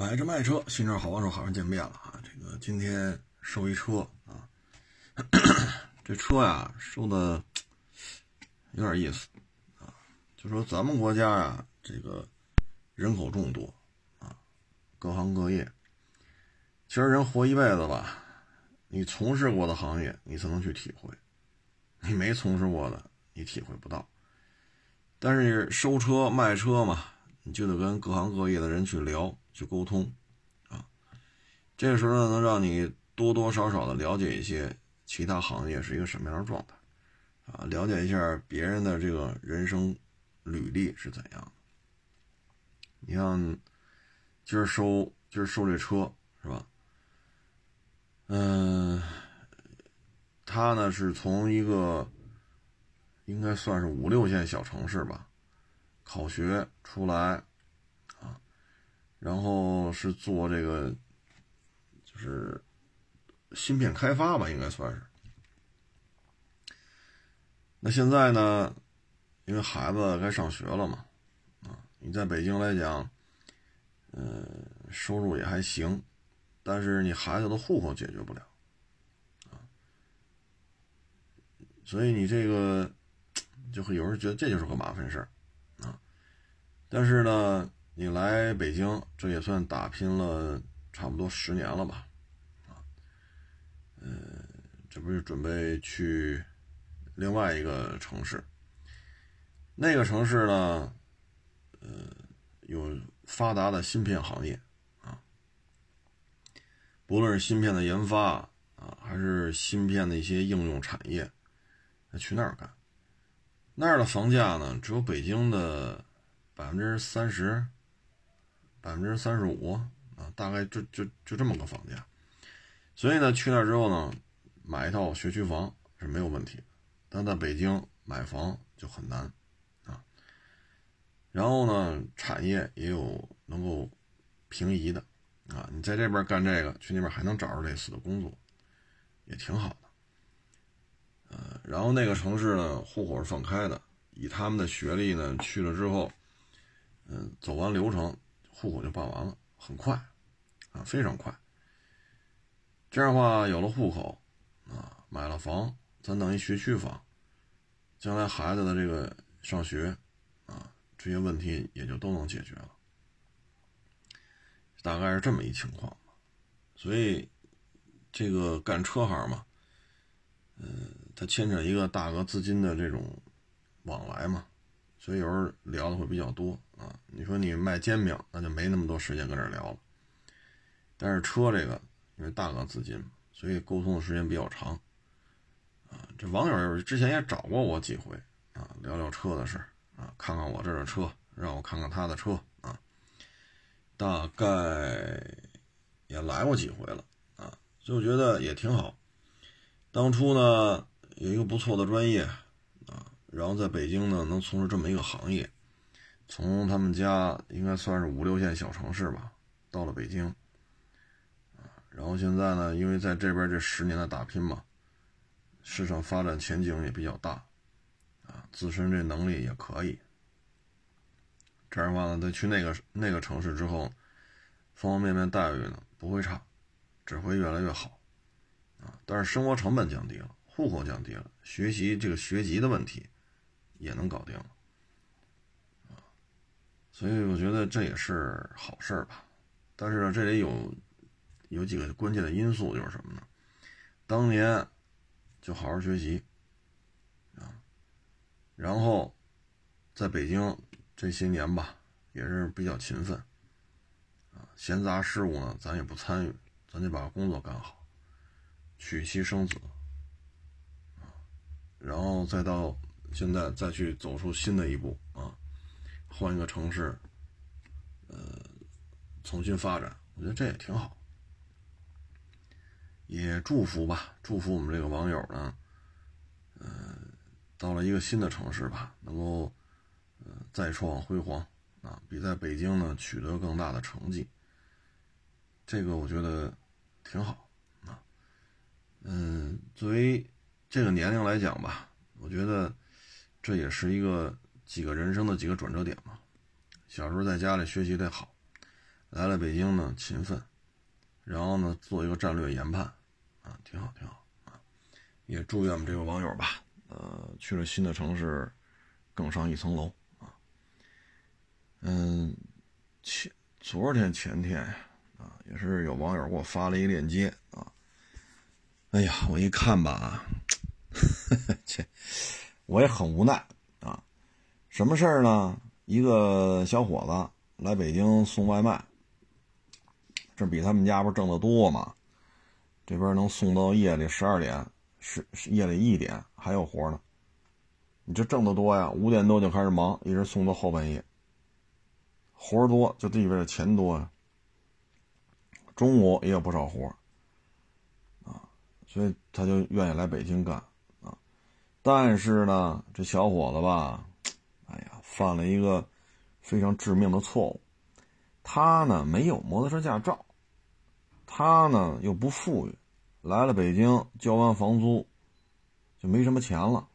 买车卖车，新车好帮手，好像见面了啊！这个今天收一车啊，这车呀收的有点意思啊。就说咱们国家呀，这个人口众多啊，各行各业，其实人活一辈子吧，你从事过的行业你才能去体会，你没从事过的你体会不到。但是收车卖车嘛，你就得跟各行各业的人去聊。去沟通，啊，这个时候呢，能让你多多少少的了解一些其他行业是一个什么样的状态，啊，了解一下别人的这个人生履历是怎样的。你像今儿收今儿收这车是吧？嗯，他呢是从一个应该算是五六线小城市吧，考学出来。啊然后是做这个，就是芯片开发吧，应该算是。那现在呢，因为孩子该上学了嘛，啊，你在北京来讲，嗯，收入也还行，但是你孩子的户口解决不了，啊，所以你这个 就会有人觉得这就是个麻烦事儿，但是呢。你来北京，这也算打拼了差不多十年了吧？啊，嗯，这不是准备去另外一个城市？那个城市呢，呃，有发达的芯片行业啊，不论是芯片的研发啊，还是芯片的一些应用产业，去那儿干。那儿的房价呢，只有北京的百分之三十。百分之三十五啊，大概就就就这么个房价，所以呢，去那之后呢，买一套学区房是没有问题，但在北京买房就很难啊。然后呢，产业也有能够平移的啊，你在这边干这个，去那边还能找着类似的工作，也挺好的。呃，然后那个城市呢，户口是放开的，以他们的学历呢，去了之后，嗯，走完流程。户口就办完了，很快，啊，非常快。这样的话，有了户口，啊，买了房，咱等于学区房，将来孩子的这个上学，啊，这些问题也就都能解决了。大概是这么一情况所以，这个干车行嘛，嗯，它牵扯一个大额资金的这种往来嘛。所以有时候聊的会比较多啊。你说你卖煎饼，那就没那么多时间跟这聊了。但是车这个，因为大额资金，所以沟通的时间比较长啊。这网友之前也找过我几回啊，聊聊车的事啊，看看我这的车，让我看看他的车啊。大概也来过几回了啊，就觉得也挺好。当初呢，有一个不错的专业啊。然后在北京呢，能从事这么一个行业，从他们家应该算是五六线小城市吧，到了北京，然后现在呢，因为在这边这十年的打拼嘛，市场发展前景也比较大，啊，自身这能力也可以，这样的话呢，再去那个那个城市之后，方方面面待遇呢不会差，只会越来越好，啊，但是生活成本降低了，户口降低了，学习这个学籍的问题。也能搞定了，所以我觉得这也是好事吧。但是，这里有有几个关键的因素，就是什么呢？当年就好好学习啊，然后在北京这些年吧，也是比较勤奋啊，闲杂事务呢咱也不参与，咱就把工作干好，娶妻生子，然后再到。现在再去走出新的一步啊，换一个城市，呃，重新发展，我觉得这也挺好。也祝福吧，祝福我们这个网友呢，呃，到了一个新的城市吧，能够呃再创辉煌啊，比在北京呢取得更大的成绩。这个我觉得挺好啊。嗯，作为这个年龄来讲吧，我觉得。这也是一个几个人生的几个转折点嘛。小时候在家里学习得好，来了北京呢，勤奋，然后呢，做一个战略研判，啊，挺好，挺好啊，也祝愿我们这个网友吧，呃，去了新的城市，更上一层楼啊。嗯，前昨天前天呀，啊，也是有网友给我发了一个链接啊，哎呀，我一看吧，切，我也很无奈，什么事儿呢？一个小伙子来北京送外卖。这比他们家不是挣得多吗？这边能送到夜里十二点，是夜里一点还有活呢。你这挣得多呀？五点多就开始忙，一直送到后半夜。活多就意味着钱多呀。中午也有不少活啊，所以他就愿意来北京干啊。但是呢，这小伙子吧，犯了一个非常致命的错误，他呢没有摩托车驾照。他呢又不富裕，来了北京交完房租，就没什么钱了，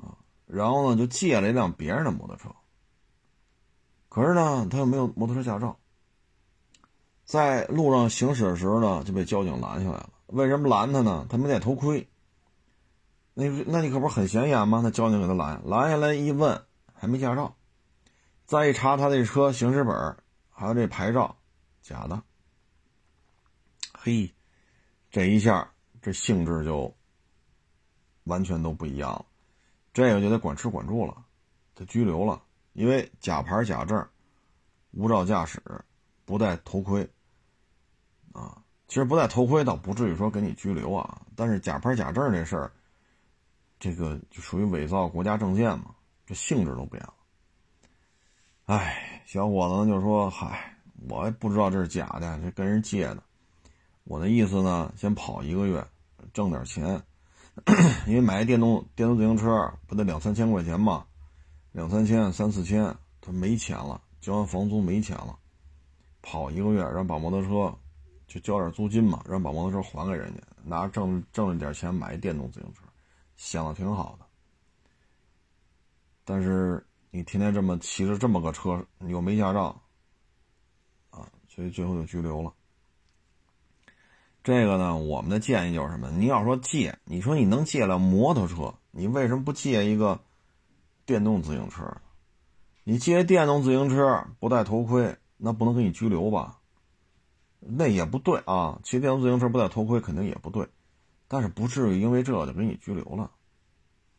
啊，然后呢就借了一辆别人的摩托车。可是呢他又没有摩托车驾照，在路上行驶的时候呢就被交警拦下来了。为什么拦他呢？他没戴头盔。那那你可不是很显眼吗？那交警给他拦，拦下来一问还没驾照，再一查他这车行驶本还有这牌照，假的。嘿，这一下这性质就完全都不一样了，这个就得管吃管住了，得拘留了，因为假牌假证、无照驾驶、不戴头盔啊。其实不戴头盔倒不至于说给你拘留啊，但是假牌假证这事儿，这个就属于伪造国家证件嘛，这性质都变了。哎，小伙子就说：“嗨，我也不知道这是假的，这跟人借的。”我的意思呢，先跑一个月，挣点钱，因为买电动电动自行车不得两三千块钱吗？两三千、三四千，他没钱了，交完房租没钱了，跑一个月，然后把摩托车就交点租金嘛，然后把摩托车还给人家，拿挣挣了点钱买一电动自行车，想的挺好的。但是你天天这么骑着这么个车，你又没驾照，啊，所以最后就拘留了。这个呢，我们的建议就是什么？你要说借，你说你能借了摩托车，你为什么不借一个电动自行车？你借电动自行车不戴头盔，那不能给你拘留吧？那也不对啊，骑电动自行车不戴头盔肯定也不对，但是不至于因为这就给你拘留了。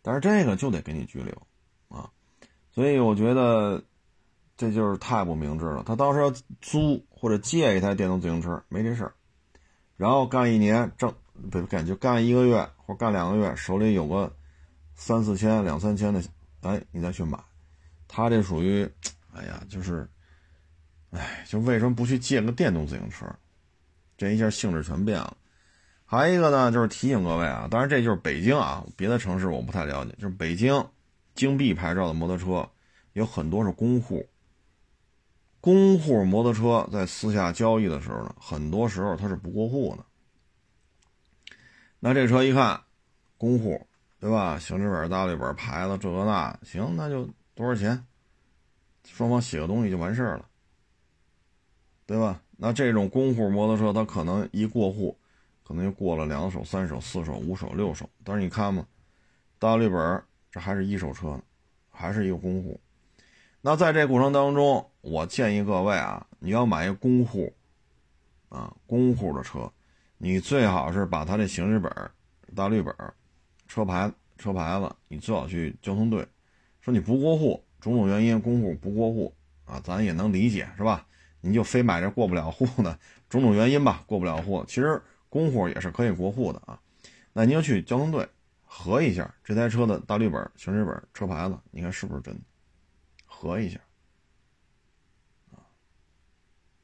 但是这个就得给你拘留啊，所以我觉得这就是太不明智了。他到时候租或者借一台电动自行车没这事儿。然后干一年挣不干就干一个月或干两个月，手里有个三四千、两三千的，哎，你再去买。他这属于，哎呀，就是，哎，就为什么不去借个电动自行车？这一下性质全变了。还有一个呢，就是提醒各位啊，当然这就是北京啊，别的城市我不太了解。就是北京京 B 牌照的摩托车有很多是公户。公户摩托车在私下交易的时候呢，很多时候它是不过户的。那这车一看，公户，对吧？行驶本、大绿本、牌子，这个那，行，那就多少钱？双方写个东西就完事儿了，对吧？那这种公户摩托车，它可能一过户，可能就过了两手、三手、四手、五手、六手。但是你看嘛，大绿本这还是一手车呢，还是一个公户。那在这过程当中，我建议各位啊，你要买一个公户，啊，公户的车，你最好是把他这行驶本、大绿本、车牌、车牌子，你最好去交通队，说你不过户，种种原因，公户不过户啊，咱也能理解，是吧？你就非买这过不了户的，种种原因吧，过不了户。其实公户也是可以过户的啊。那你要去交通队核一下这台车的大绿本、行驶本、车牌子，你看是不是真的？核一下，啊，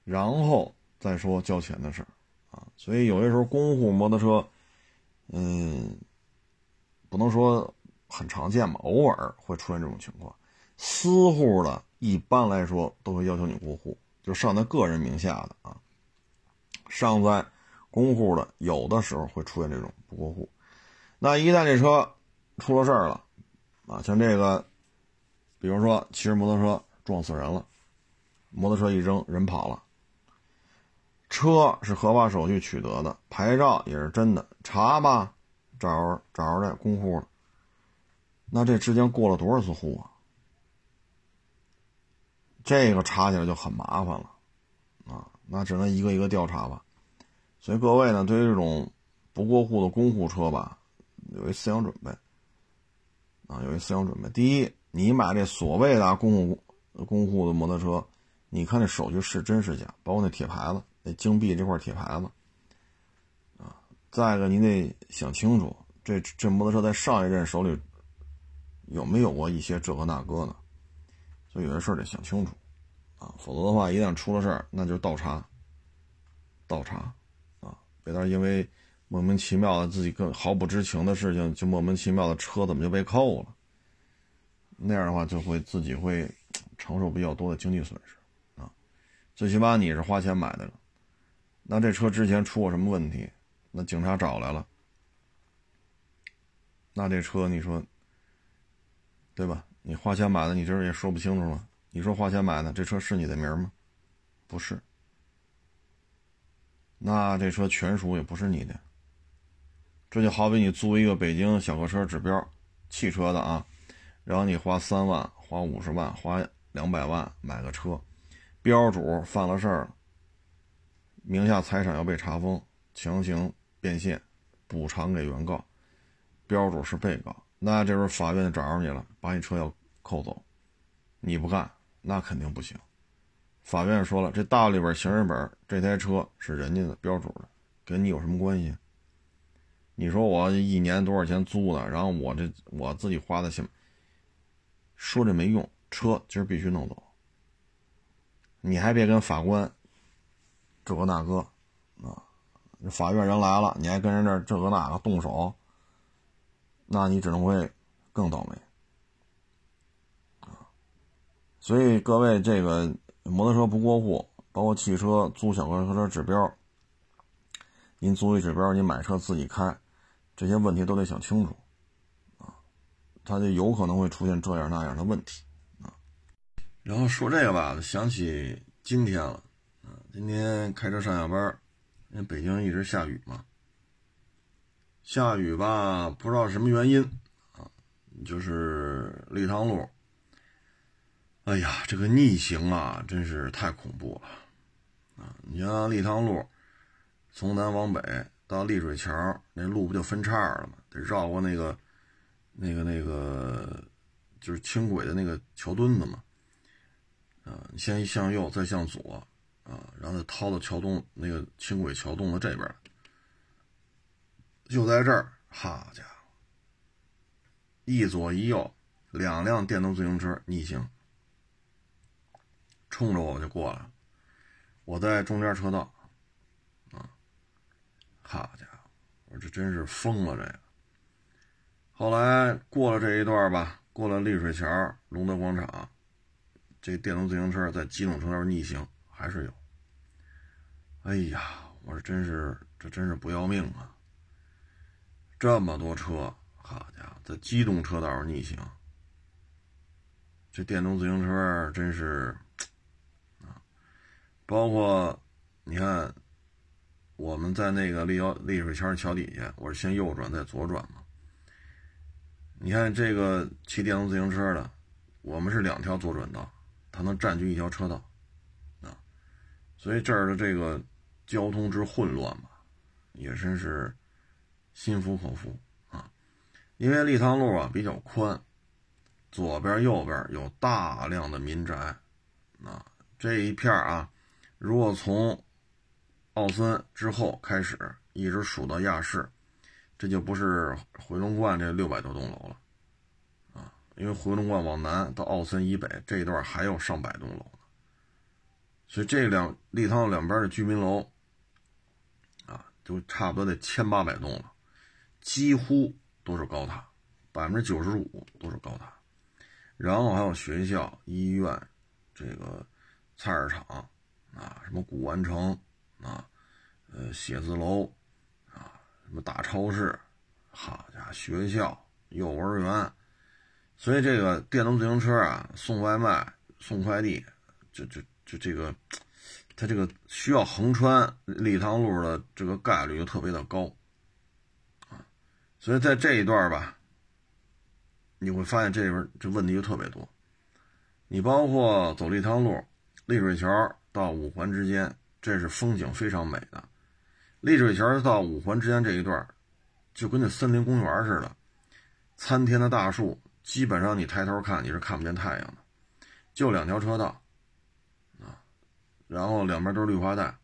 然后再说交钱的事儿，啊，所以有些时候公户摩托车，嗯，不能说很常见吧，偶尔会出现这种情况。私户的一般来说都会要求你过户，就上在个人名下的啊，上在公户的有的时候会出现这种不过户。那一旦这车出了事儿了，啊，像这个。比如说骑着摩托车撞死人了，摩托车一扔，人跑了。车是合法手续取得的，牌照也是真的，查吧，找找着这公户了。那这之间过了多少次户啊？这个查起来就很麻烦了，啊，那只能一个一个调查吧。所以各位呢，对于这种不过户的公户车吧，有一思想准备，啊，有一思想准备。第一，你买这所谓的公户公户的摩托车，你看这手续是真是假，包括那铁牌子。那金币这块铁牌子，啊，再一个你得想清楚，这这摩托车在上一任手里有没有过一些这个那个呢？所以有些事得想清楚，啊，否则的话，一旦出了事儿，那就倒查，倒查，啊，别到时因为莫名其妙的自己更毫不知情的事情，就莫名其妙的车怎么就被扣了？那样的话，就会自己会承受比较多的经济损失，啊，最起码你是花钱买的了。那这车之前出过什么问题？那警察找来了，那这车你说，对吧？你花钱买的，你这也说不清楚了。你说花钱买的，这车是你的名吗？不是。那这车全属也不是你的。这就好比你租一个北京小客车指标汽车的啊，然后你花三万、花五十万、花两百万买个车，标主犯了事儿。名下财产要被查封，强行变现，补偿给原告，标主是被告，那这时候法院就找着你了，把你车要扣走，你不干，那肯定不行。法院说了，这大里边行驶本这台车是人家的标主的，跟你有什么关系？你说我一年多少钱租的，然后我这我自己花的钱，说这没用，车今儿必须弄走，你还别跟法官。这个那个，啊，法院人来了，你还跟人这这个那个动手，那你只能会更倒霉，啊，所以各位，这个摩托车不过户，包括汽车租小客车指标，您租一指标，你买车自己开，这些问题都得想清楚，啊，他就有可能会出现这样那样的问题，啊，然后说这个吧，想起今天了。今天开车上下班，因为北京一直下雨嘛，下雨吧，不知道什么原因啊，就是立汤路，哎呀，这个逆行啊，真是太恐怖了啊！你像立汤路，从南往北到丽水桥，那路不就分叉了吗？得绕过那个、那个、那个，就是轻轨的那个桥墩子嘛，啊，你先向右，再向左。啊，然后再掏到桥洞那个轻轨桥洞的这边就在这儿，好家伙，一左一右两辆电动自行车逆行，冲着我就过来，我在中间车道，好家伙，我说这真是疯了这个。后来过了这一段吧，过了丽水桥、龙德广场，这电动自行车在机动车道逆行还是有。哎呀，我说真是，这真是不要命啊！这么多车，好家伙，在机动车道上逆行，这电动自行车真是啊！包括你看，我们在那个立交立水桥桥底下，我是先右转再左转嘛。你看这个骑电动自行车的，我们是两条左转道，它能占据一条车道。啊所以这儿的这个交通之混乱嘛，也真是心服口服啊！因为立汤路啊比较宽，左边右边有大量的民宅啊，这一片啊，如果从奥森之后开始一直数到亚市，这就不是回龙观这六百多栋楼了啊！因为回龙观往南到奥森以北这一段还有上百栋楼呢。所以这两立汤两边的居民楼，啊，就差不多得千八百栋了，几乎都是高塔，百分之九十五都是高塔，然后还有学校、医院，这个菜市场，啊，什么古玩城，啊，呃，写字楼，啊，什么大超市，好家伙，学校、幼儿园，所以这个电动自行车啊，送外卖、送快递，就就。就这个，它这个需要横穿立汤路的这个概率就特别的高，啊，所以在这一段吧，你会发现这里边这问题就特别多。你包括走立汤路、丽水桥到五环之间，这是风景非常美的。丽水桥到五环之间这一段，就跟那森林公园似的，参天的大树，基本上你抬头看你是看不见太阳的，就两条车道。啊然后两边都是绿化带，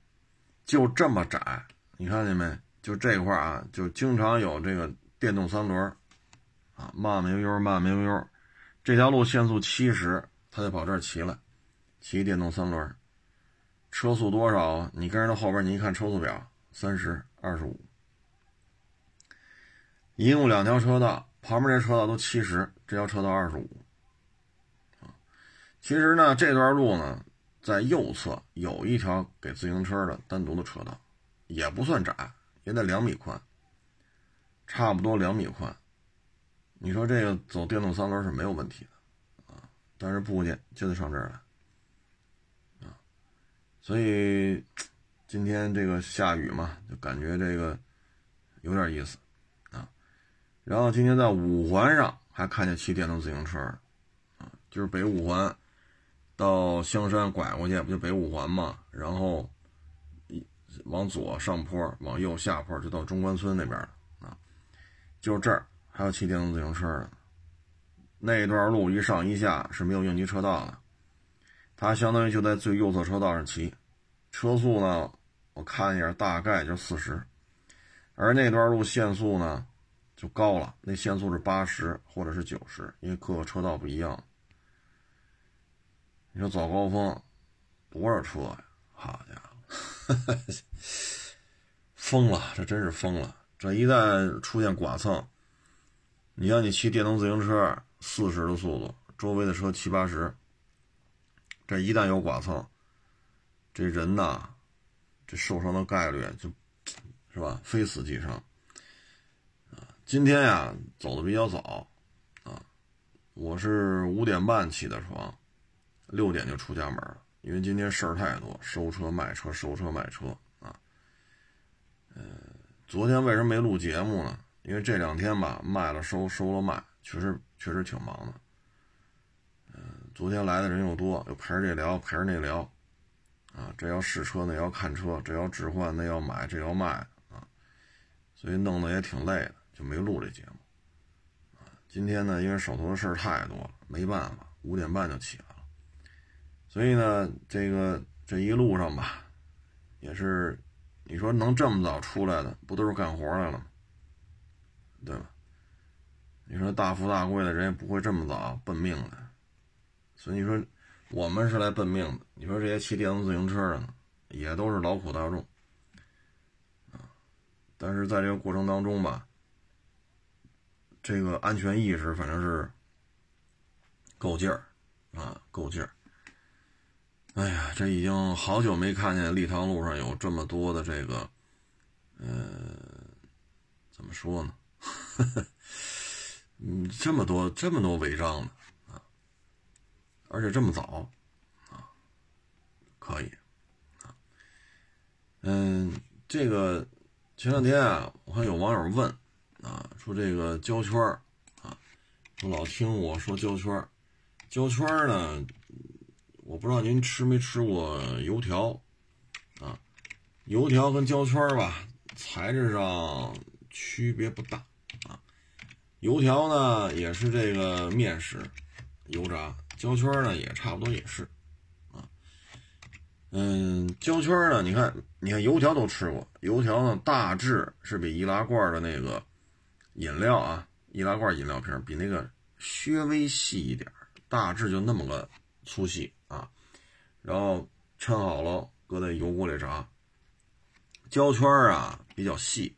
就这么窄，你看见没？就这块啊，就经常有这个电动三轮，啊，慢慢悠悠，慢慢悠悠。这条路限速七十，他就跑这儿骑了，骑电动三轮，车速多少？你跟着后边，你一看车速表，三十二十五。一共两条车道，旁边这车道都七十，这条车道二十五。其实呢，这段路呢。在右侧有一条给自行车的单独的车道，也不算窄，也得两米宽，差不多两米宽。你说这个走电动三轮是没有问题的啊，但是不去就得上这儿来。所以今天这个下雨嘛，就感觉这个有点意思啊。然后今天在五环上还看见骑电动自行车啊，就是北五环。到香山拐过去，不就北五环嘛？然后往左上坡，往右下坡，就到中关村那边了啊。就这儿还有骑电动自行车的，那段路一上一下是没有应急车道的，它相当于就在最右侧车道上骑，车速呢，我看一下大概就四十，而那段路限速呢就高了，那限速是八十或者是九十，因为各个车道不一样。你说早高峰多少车呀？好家伙，疯了！这真是疯了！这一旦出现剐蹭，你像你骑电动自行车四十的速度，周围的车七八十，这一旦有剐蹭，这人呐，这受伤的概率就，是吧？非死即伤。啊，今天呀走的比较早，啊，我是五点半起的床。六点就出家门了，因为今天事儿太多，收车卖车，收车卖车啊。呃，昨天为什么没录节目呢？因为这两天吧，卖了收，收了卖，确实确实挺忙的。昨天来的人又多，又陪着这聊，陪着那聊，啊，这要试车，那要看车，这要置换，那要买，这要卖啊，所以弄得也挺累的，就没录这节目。啊，今天呢，因为手头的事儿太多了，没办法，五点半就起来了。所以呢，这个这一路上吧，也是，你说能这么早出来的，不都是干活来了吗？对吧？你说大富大贵的人也不会这么早奔命来，所以你说我们是来奔命的。你说这些骑电动自行车的呢，也都是劳苦大众啊。但是在这个过程当中吧，这个安全意识反正是够劲儿啊，够劲儿。哎呀，这已经好久没看见立汤路上有这么多的这个，呃，怎么说呢？嗯，这么多这么多违章的啊，而且这么早啊，可以啊。嗯，这个前两天啊，我看有网友问啊，说这个胶圈啊，说老听我说胶圈胶圈呢。我不知道您吃没吃过油条，啊，油条跟胶圈吧，材质上区别不大啊。油条呢也是这个面食，油炸；胶圈呢也差不多也是，啊，嗯，胶圈呢，你看，你看油条都吃过，油条呢大致是比易拉罐的那个饮料啊，易拉罐饮料瓶比那个稍微细一点，大致就那么个粗细啊。然后抻好了，搁在油锅里炸。胶圈啊比较细，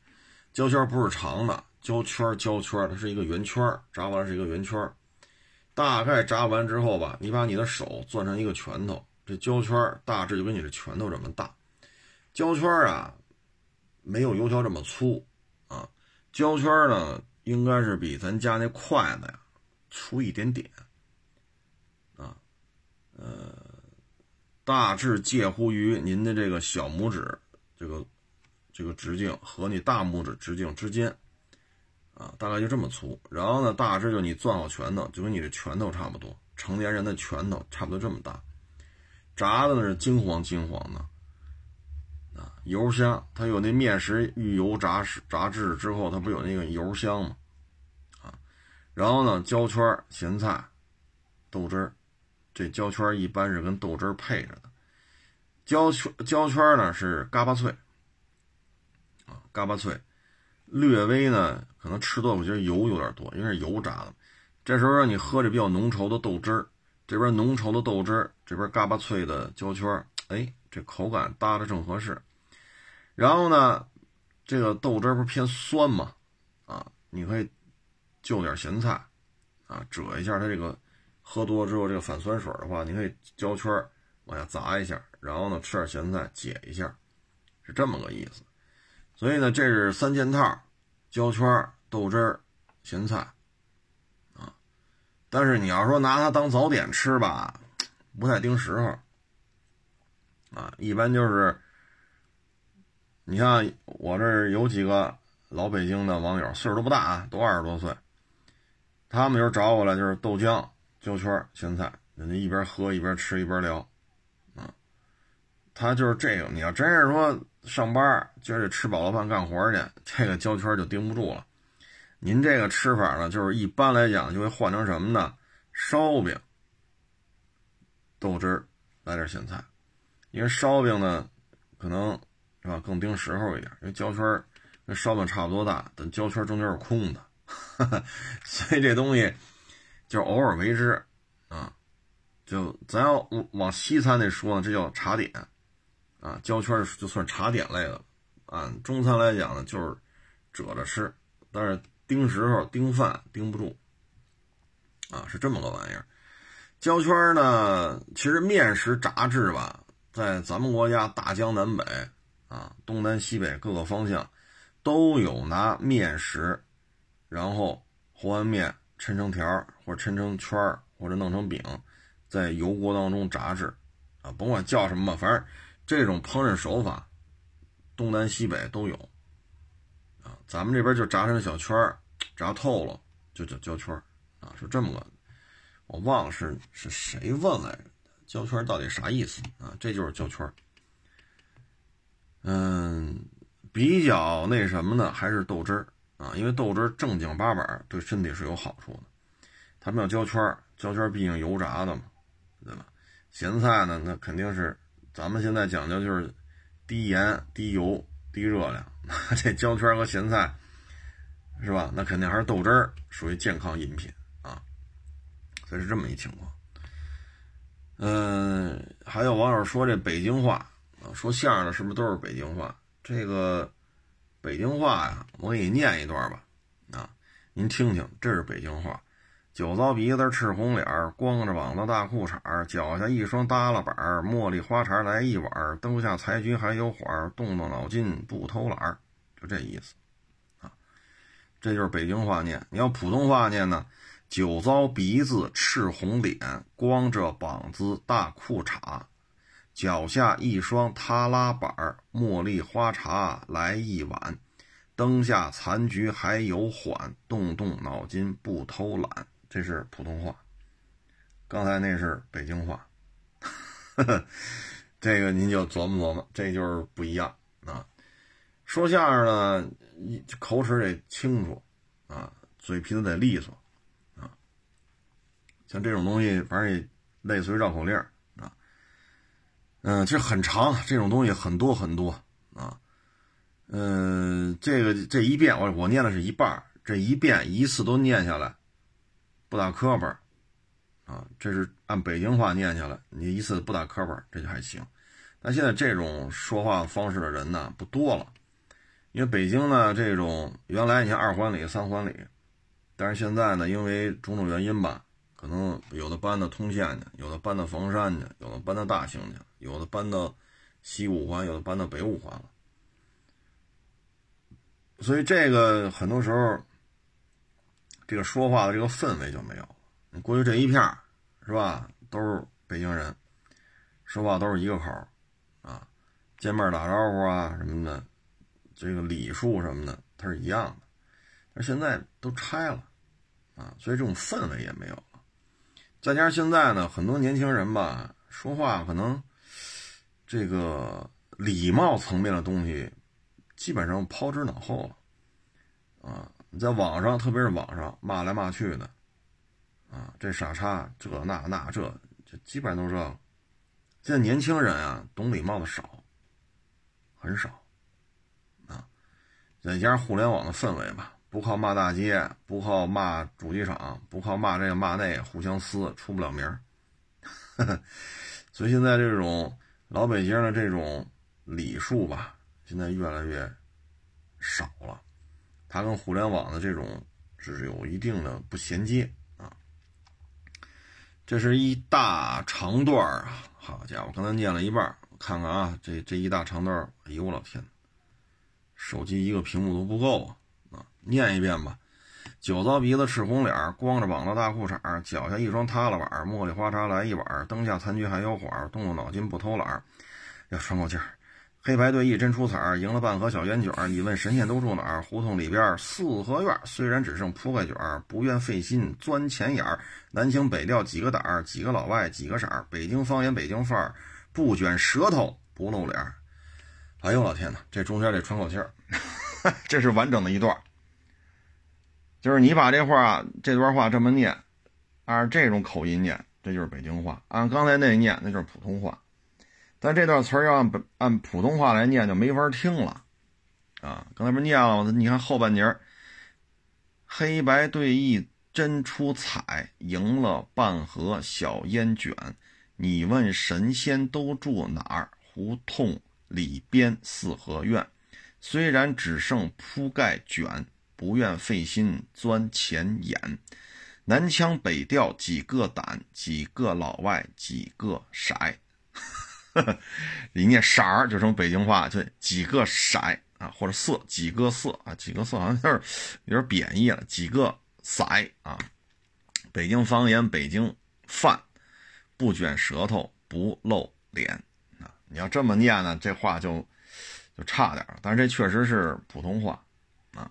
胶圈不是长的，胶圈胶圈它是一个圆圈，炸完是一个圆圈。大概扎完之后吧，你把你的手攥成一个拳头，这胶圈大致就跟你这拳头这么大。胶圈啊没有油条这么粗啊，胶圈呢应该是比咱家那筷子呀粗一点点啊，呃。大致介乎于您的这个小拇指这个这个直径和你大拇指直径之间，啊，大概就这么粗。然后呢，大致就你攥好拳头，就跟你这拳头差不多，成年人的拳头差不多这么大。炸的呢是金黄金黄的，啊，油香，它有那面食预油炸炸制之后，它不有那个油香吗？啊，然后呢，焦圈咸菜、豆汁儿，这焦圈一般是跟豆汁儿配着的。焦圈焦圈呢是嘎巴脆，啊，嘎巴脆，略微呢可能吃多我觉得油有点多，因为是油炸的。这时候让你喝这比较浓稠的豆汁儿。这边浓稠的豆汁儿，这边嘎巴脆的焦圈儿，哎，这口感搭的正合适。然后呢，这个豆汁儿不是偏酸嘛，啊，你可以就点咸菜，啊，遮一下它这个喝多之后这个反酸水的话，你可以焦圈儿往下砸一下，然后呢吃点咸菜解一下，是这么个意思。所以呢，这是三件套：焦圈儿、豆汁儿、咸菜。啊但是你要说拿它当早点吃吧，不太盯时候，啊，一般就是，你像我这儿有几个老北京的网友，岁数都不大啊，都二十多岁，他们就是找我来就是豆浆、焦圈、咸菜，人家一边喝一边吃一边聊，啊，他就是这个。你要真是说上班今儿吃饱了饭干活去，这个焦圈就盯不住了。您这个吃法呢，就是一般来讲就会换成什么呢？烧饼、豆汁儿，来点咸菜。因为烧饼呢，可能是吧更盯时候一点。因为焦圈跟烧饼差不多大，但焦圈中间是空的，所以这东西就偶尔为之啊。就咱要往西餐那说呢，这叫茶点啊。焦圈就算茶点类的，按中餐来讲呢，就是褶着吃，但是。盯时候盯饭盯不住，啊，是这么个玩意儿。焦圈呢，其实面食炸制吧，在咱们国家大江南北啊，东南西北各个方向，都有拿面食，然后和完面抻成条或者抻成圈或者弄成饼，在油锅当中炸制，啊，甭管叫什么吧，反正这种烹饪手法，东南西北都有。咱们这边就炸成小圈儿，炸透了就叫焦圈儿啊，是这么个。我忘了是是谁问来着，焦圈到底啥意思啊？这就是焦圈。嗯，比较那什么呢，还是豆汁儿啊，因为豆汁儿正经八百对身体是有好处的。他们要焦圈儿，焦圈毕竟油炸的嘛，对吧？咸菜呢，那肯定是咱们现在讲究就是低盐、低油、低热量。那这焦圈和咸菜，是吧？那肯定还是豆汁儿属于健康饮品啊，所以是这么一情况。嗯，还有网友说这北京话啊，说相声的是不是都是北京话？这个北京话呀，我给你念一段吧，啊，您听听，这是北京话。酒糟鼻子赤红脸儿，光着膀子大裤衩，脚下一双耷拉板儿，茉莉花茶来一碗儿，灯下残局还有火儿，动动脑筋不偷懒儿，就这意思，啊，这就是北京话念。你要普通话念呢，酒糟鼻子赤红脸，光着膀子大裤衩，脚下一双塌拉板儿，茉莉花茶来一碗，灯下残局还有缓，动动脑筋不偷懒。这是普通话，刚才那是北京话，这个您就琢磨琢磨，这就是不一样啊。说相声呢，口齿得清楚啊，嘴皮子得利索啊。像这种东西，反正也类似于绕口令啊。嗯，其实很长，这种东西很多很多啊。嗯，这个这一遍我我念的是一半这一遍一次都念下来。不打磕巴啊，这是按北京话念下来，你一次不打磕巴，这就还行。但现在这种说话方式的人呢不多了，因为北京呢这种原来你看二环里、三环里，但是现在呢因为种种原因吧，可能有的搬到通县去，有的搬到房山去，有的搬到大兴去，有的搬到西五环，有的搬到北五环了。所以这个很多时候。这个说话的这个氛围就没有了。过去这一片是吧，都是北京人，说话都是一个口啊，见面打招呼啊什么的，这个礼数什么的，它是一样的。但现在都拆了啊，所以这种氛围也没有了。再加上现在呢，很多年轻人吧，说话可能这个礼貌层面的东西基本上抛之脑后了啊。你在网上，特别是网上骂来骂去的啊，这傻叉，这那那这，就基本上都是这。现在年轻人啊，懂礼貌的少，很少啊。再加上互联网的氛围吧，不靠骂大街，不靠骂主机厂，不靠骂这个骂那，互相撕，出不了名儿。所以现在这种老北京的这种礼数吧，现在越来越少了。它跟互联网的这种只是有一定的不衔接啊。这是一大长段啊。好家伙，刚才念了一半，看看啊，这这一大长段，哎呦我老天，手机一个屏幕都不够啊！啊，念一遍吧。酒糟鼻子赤红脸，光着膀子大裤衩，脚下一双塌了板，茉莉花茶来一碗，灯下残局还有火，动动脑筋不偷懒，要喘口气儿。黑白对弈真出彩，赢了半盒小烟卷。你问神仙都住哪儿？胡同里边四合院，虽然只剩铺盖卷，不愿费心钻钱眼儿。南腔北调几个胆儿，几个老外几个色儿。北京方言北京范儿，不卷舌头不露脸儿。哎呦老天哪，这中间得喘口气儿，这是完整的一段。就是你把这话这段话这么念，按这种口音念，这就是北京话；按刚才那念，那就是普通话。但这段词儿要按本按普通话来念就没法听了，啊，刚才不是念了吗？你看后半截儿，黑白对弈真出彩，赢了半盒小烟卷。你问神仙都住哪儿？胡同里边四合院。虽然只剩铺盖卷，不愿费心钻钱眼。南腔北调几个胆，几个老外几个色。你念色儿就成北京话，就几个色啊，或者色几个色啊，几个色好像有点有点贬义了，几个色啊。北京方言，北京饭，不卷舌头不露脸啊。你要这么念呢，这话就就差点。但是这确实是普通话啊，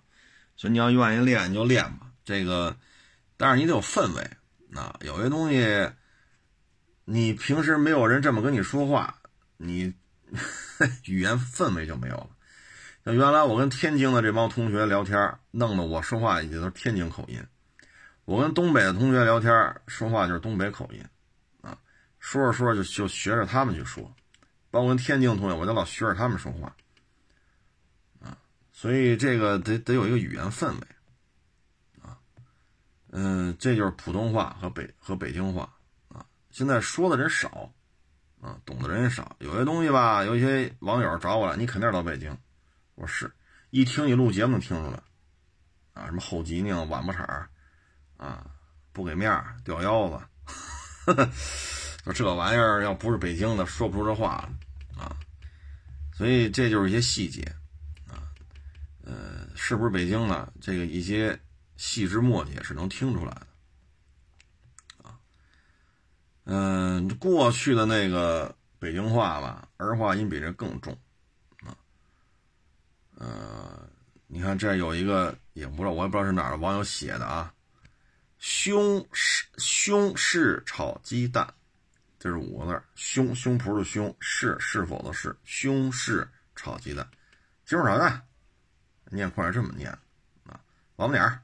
所以你要愿意练就练吧。这个，但是你得有氛围啊，有些东西。你平时没有人这么跟你说话，你 语言氛围就没有了。像原来我跟天津的这帮同学聊天，弄得我说话也都是天津口音；我跟东北的同学聊天，说话就是东北口音，啊，说着说着就就学着他们去说。包括跟天津同学，我就老学着他们说话，啊，所以这个得得有一个语言氛围，啊，嗯，这就是普通话和北和北京话啊。现在说的人少，懂的人也少。有些东西吧，有一些网友找我了，你肯定是老北京。我说是，一听你录节目能听出来，啊，什么后脊梁、晚不茬啊，不给面、掉腰子，说这玩意儿要不是北京的，说不出这话啊。所以这就是一些细节，啊，呃，是不是北京的，这个一些细枝末节是能听出来的。嗯，过去的那个北京话吧，儿化音比这更重，啊，呃，你看这有一个，也不知道，我也不知道是哪儿的网友写的啊，胸是胸是炒鸡蛋，这是五个字胸胸脯的胸是是否的是胸是炒鸡蛋，鸡肉炒蛋，念快这么念啊，王点儿，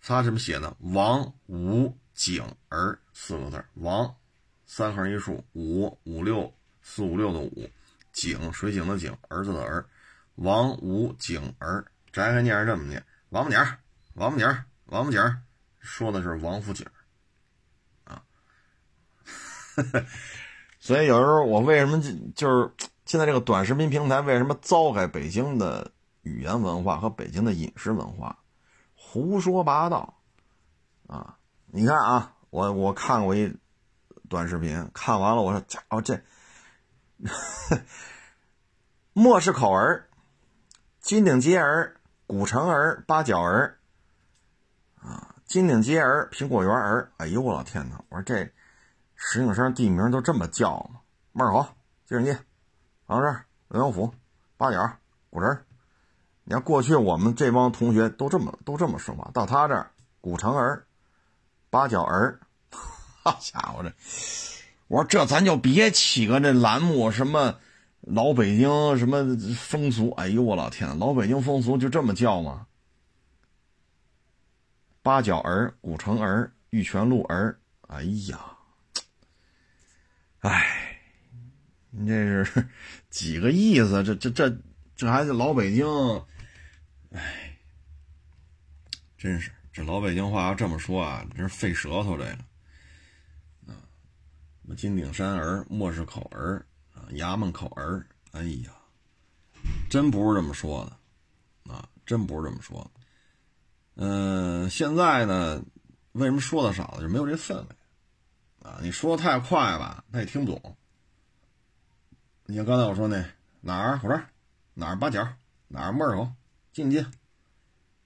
他这么写的？王武景儿四个字王。三横一竖，五五六四五六的五，井水井的井，儿子的儿，王五井儿，翟开念是这么念，王八点王八点王八井说的是王府井啊。所以有时候我为什么就是现在这个短视频平台为什么糟改北京的语言文化和北京的饮食文化，胡说八道啊！你看啊，我我看过一。短视频看完了，我说：“家伙这 莫氏口儿、金顶街儿、古城儿、八角儿啊，金顶街儿、苹果园儿。哎呦我老天哪！我说这石景山地名都这么叫吗？门口、金人街、王市、文阳府、八角、古城。你看过去我们这帮同学都这么都这么说话，到他这儿古城儿、八角儿，好家伙这！我说这咱就别起个这栏目什么老北京什么风俗，哎呦我老天，老北京风俗就这么叫吗？八角儿、古城儿、玉泉路儿，哎呀，哎，你这是 几个意思？这这这这还是老北京？哎，真是这老北京话要这么说啊，真是费舌头这个。什么金顶山儿、莫市口儿啊，衙门口儿，哎呀，真不是这么说的，啊，真不是这么说。嗯，现在呢，为什么说的少了？就没有这氛围啊！你说的太快吧，他也听不懂。你像刚才我说那哪儿火车，哪儿八角，哪儿门口，进进。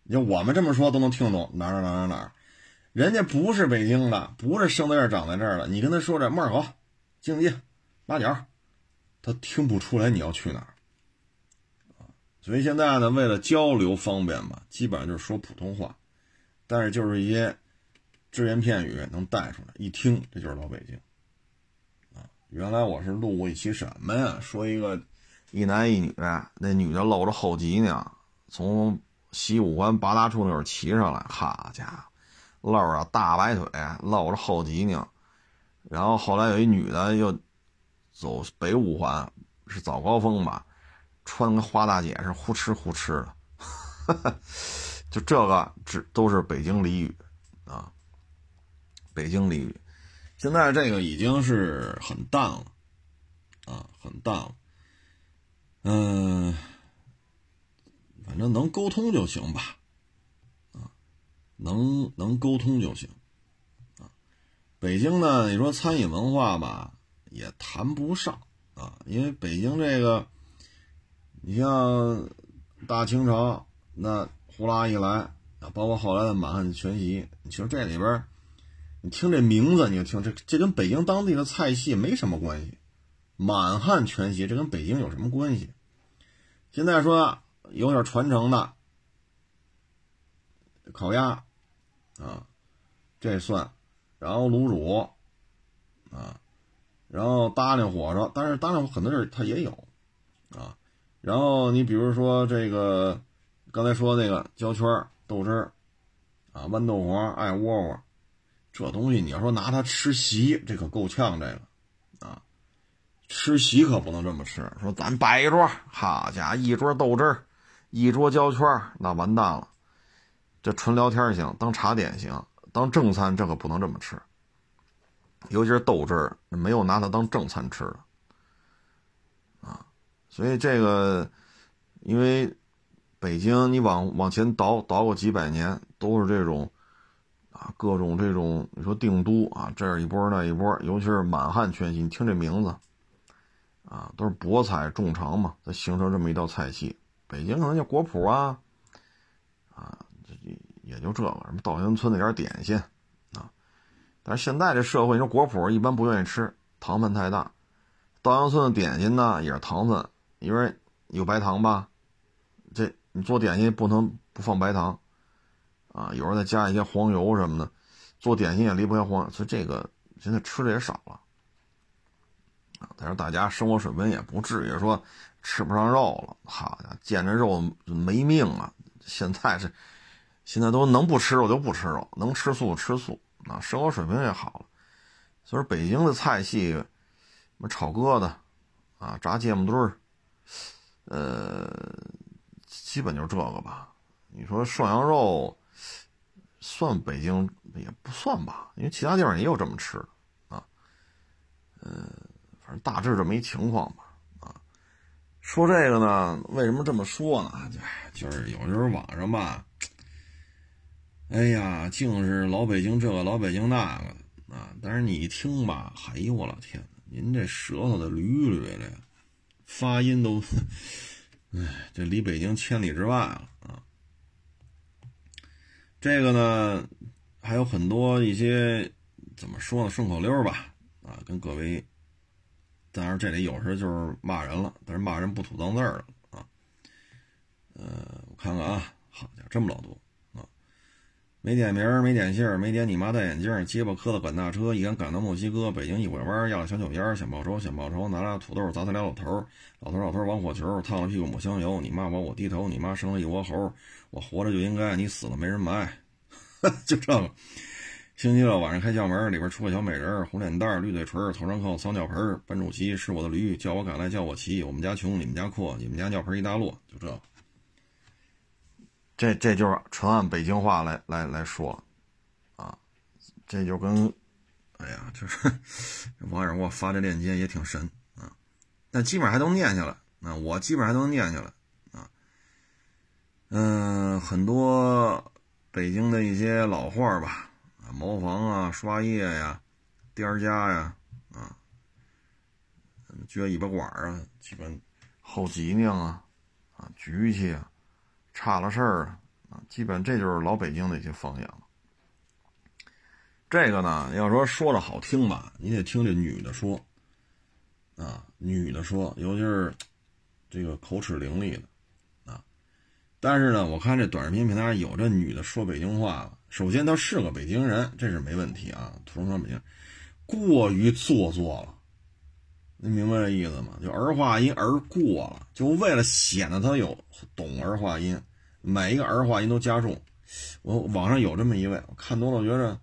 你就我们这么说都能听懂，哪儿哪儿哪儿哪儿。人家不是北京的，不是生在这儿长在这儿的。你跟他说这门口、京街、八角，他听不出来你要去哪儿所以现在呢，为了交流方便嘛，基本上就是说普通话，但是就是一些只言片语能带出来，一听这就是老北京啊。原来我是录过一期什么呀？说一个一男一女，那女的露着后脊梁，从西五环八大处那会儿骑上来，好家伙！露着大白腿，露着后脊梁，然后后来有一女的又走北五环，是早高峰吧，穿个花大姐是呼哧呼哧的，就这个只都是北京俚语啊，北京俚语，现在这个已经是很淡了啊，很淡了，嗯，反正能沟通就行吧。能能沟通就行，啊，北京呢，你说餐饮文化吧，也谈不上啊，因为北京这个，你像大清朝那呼啦一来啊，包括后来的满汉全席，其实这里边，你听这名字你就听这这跟北京当地的菜系没什么关系，满汉全席这跟北京有什么关系？现在说有点传承的。烤鸭，啊，这算，然后卤煮，啊，然后搭令火烧，但是搭令很多地儿它也有，啊，然后你比如说这个刚才说那个焦圈豆汁儿，啊，豌豆黄、艾窝窝，这东西你要说拿它吃席，这可够呛，这个，啊，吃席可不能这么吃。说咱摆一桌，好家伙，一桌豆汁儿，一桌焦圈，那完蛋了。这纯聊天行，当茶点行，当正餐这可不能这么吃。尤其是豆汁儿，没有拿它当正餐吃的啊。所以这个，因为北京你往往前倒倒个几百年，都是这种啊，各种这种你说定都啊，这一波那一波，尤其是满汉全席，你听这名字啊，都是博采众长嘛，才形成这么一道菜系。北京可能叫国脯啊，啊。也就这个什么稻香村那点点心，啊，但是现在这社会，你说果脯一般不愿意吃，糖分太大。稻香村的点心呢，也是糖分，因为有白糖吧。这你做点心不能不放白糖，啊，有时候再加一些黄油什么的，做点心也离不开黄，所以这个现在吃的也少了。啊，但是大家生活水平也不至于说吃不上肉了，好家伙，见着肉没命啊！现在是。现在都能不吃肉就不吃肉，能吃素吃素，啊，生活水平也好了。所以北京的菜系，什么炒疙瘩，啊，炸芥末墩儿，呃，基本就是这个吧。你说涮羊肉，算北京也不算吧，因为其他地方也有这么吃的，啊，嗯，反正大致这么一情况吧，啊。说这个呢，为什么这么说呢？就是有时候网上吧。哎呀，净是老北京这个老北京那个的啊！但是你一听吧，哎呦我老天，您这舌头的捋捋的，发音都，哎，这离北京千里之外了啊！这个呢，还有很多一些怎么说呢，顺口溜吧，啊，跟各位当然这里有时就是骂人了，但是骂人不吐脏字了啊。呃，我看看啊，好家伙，这么老多！没点名，没点姓，没点你妈戴眼镜，结巴磕的赶大车，一赶赶到墨西哥，北京一拐弯要了小酒烟，想报仇想报仇，拿俩土豆砸他俩老头，老头老头玩火球，烫了屁股抹香油，你骂我我低头，你妈生了一窝猴，我活着就应该，你死了没人埋，就这个。星期六晚上开校门，里边出个小美人，红脸蛋，绿嘴唇，头上扣扫尿盆。班主席是我的驴，叫我赶来叫我骑。我们家穷，你们家阔，你们家尿盆一大摞，就这。这这就是纯按北京话来来来说，啊，这就跟，哎呀，就是 网友给我发这链接也挺神啊，但基本上还都念下来，啊，我基本上还都念下来，啊，嗯，很多北京的一些老话吧。茅房啊，刷叶呀，颠家呀，啊，撅尾巴管啊，基本后脊梁啊，啊，举起啊，差了事儿啊，基本这就是老北京的一些方言了。这个呢，要说说的好听吧，你得听这女的说，啊，女的说，尤其是这个口齿伶俐的，啊，但是呢，我看这短视频平台上有这女的说北京话了。首先，她是个北京人，这是没问题啊。土生土长北京，过于做作了，您明白这意思吗？就儿化音儿过了，就为了显得他有懂儿化音，每一个儿化音都加重。我网上有这么一位，我看多了，我觉着，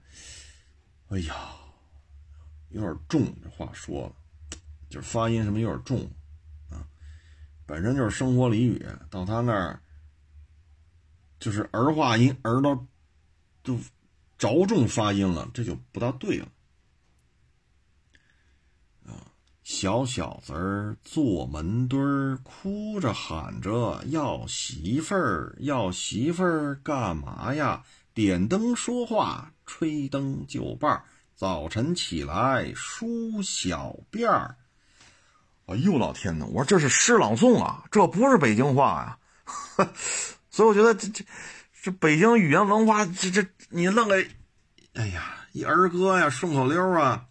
哎呀，有点重，这话说了，就是发音什么有点重啊。本身就是生活俚语，到他那儿就是儿化音儿到。就着重发音了，这就不大对了啊！小小子儿坐门墩儿，哭着喊着要媳妇儿，要媳妇儿干嘛呀？点灯说话，吹灯就伴儿早晨起来梳小辫儿。哎呦老天呐！我说这是诗朗诵啊，这不是北京话呀！所以我觉得这这。这北京语言文化，这这你弄个，哎呀，一儿歌呀，顺口溜啊，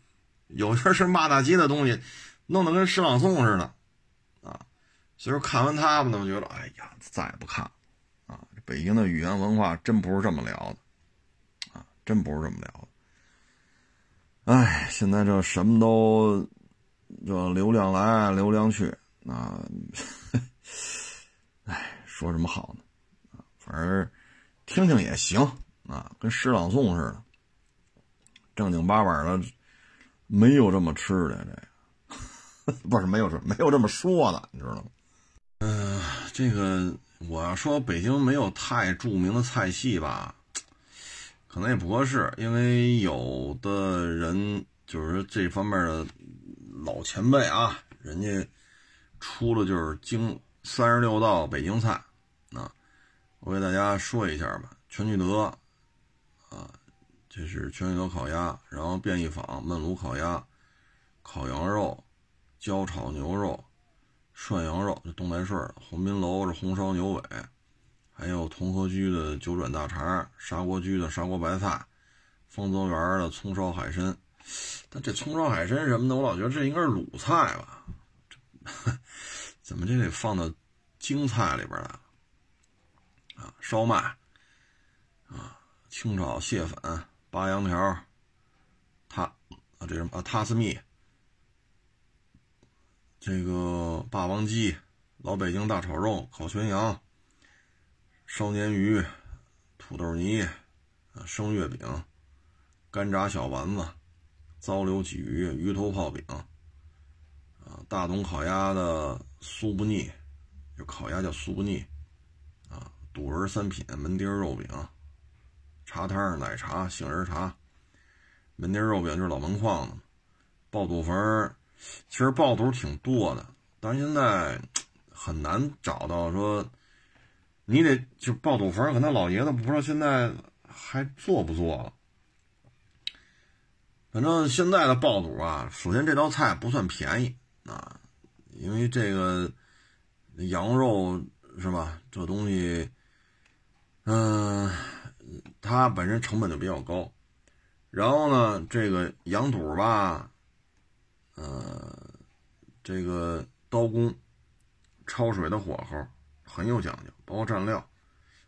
有些是骂大街的东西，弄得跟诗朗诵似的，啊，所以说看完他们，我觉得，哎呀，再也不看了，啊，北京的语言文化真不是这么聊的，啊，真不是这么聊的，哎，现在这什么都，这流量来流量去，啊，哎，说什么好呢？啊，反正。听听也行啊，跟诗朗诵似的，正经八百的，没有这么吃的这，不是没有这没有这么说的，你知道吗？嗯，这个我要说北京没有太著名的菜系吧，可能也不合适，因为有的人就是这方面的老前辈啊，人家出了就是京三十六道北京菜啊。我给大家说一下吧，全聚德，啊，这是全聚德烤鸭，然后便宜坊焖炉烤鸭，烤羊肉，焦炒牛肉，涮羊肉，这东来顺，鸿宾楼是红烧牛尾，还有同和居的九转大肠，砂锅居的砂锅白菜，丰泽园的葱烧海参，但这葱烧海参什么的，我老觉得这应该是鲁菜吧，怎么这得放到京菜里边了？啊，烧麦，啊，清炒蟹粉，八羊条，塔啊，这什么？啊，塔斯密，这个霸王鸡，老北京大炒肉，烤全羊，烧鲶鱼，土豆泥，啊，生月饼，干炸小丸子，糟溜鲫鱼，鱼头泡饼，啊，大董烤鸭的酥不腻，就烤鸭叫酥不腻。啊肚仁三品，门钉肉饼，茶摊奶茶，杏仁茶，门钉肉饼就是老门框的，爆肚粉其实爆肚挺多的，但现在很难找到说，你得就爆肚粉可能老爷子不知道现在还做不做了。反正现在的爆肚啊，首先这道菜不算便宜啊，因为这个羊肉是吧，这东西。嗯，它本身成本就比较高，然后呢，这个羊肚吧，呃，这个刀工、焯水的火候很有讲究，包括蘸料。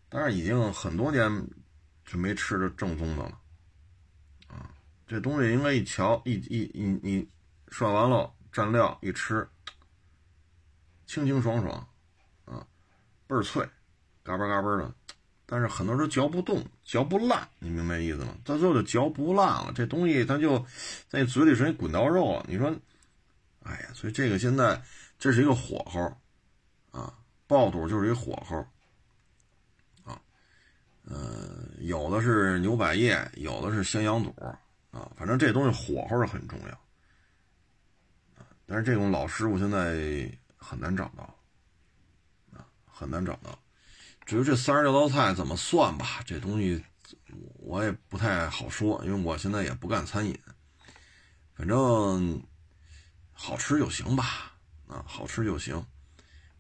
但是已经很多年就没吃着正宗的了，啊，这东西应该一瞧一一一你涮完了蘸料一吃，清清爽爽，啊，倍儿脆，嘎嘣嘎嘣的。但是很多时候嚼不动，嚼不烂，你明白意思吗？到最后就嚼不烂了，这东西它就在你嘴里直接滚刀肉了。你说，哎呀，所以这个现在这是一个火候，啊，爆肚就是一火候，啊，呃，有的是牛百叶，有的是鲜羊肚，啊，反正这东西火候是很重要，啊，但是这种老师傅现在很难找到，啊，很难找到。至于这三十六道菜怎么算吧，这东西我也不太好说，因为我现在也不干餐饮。反正好吃就行吧，啊，好吃就行。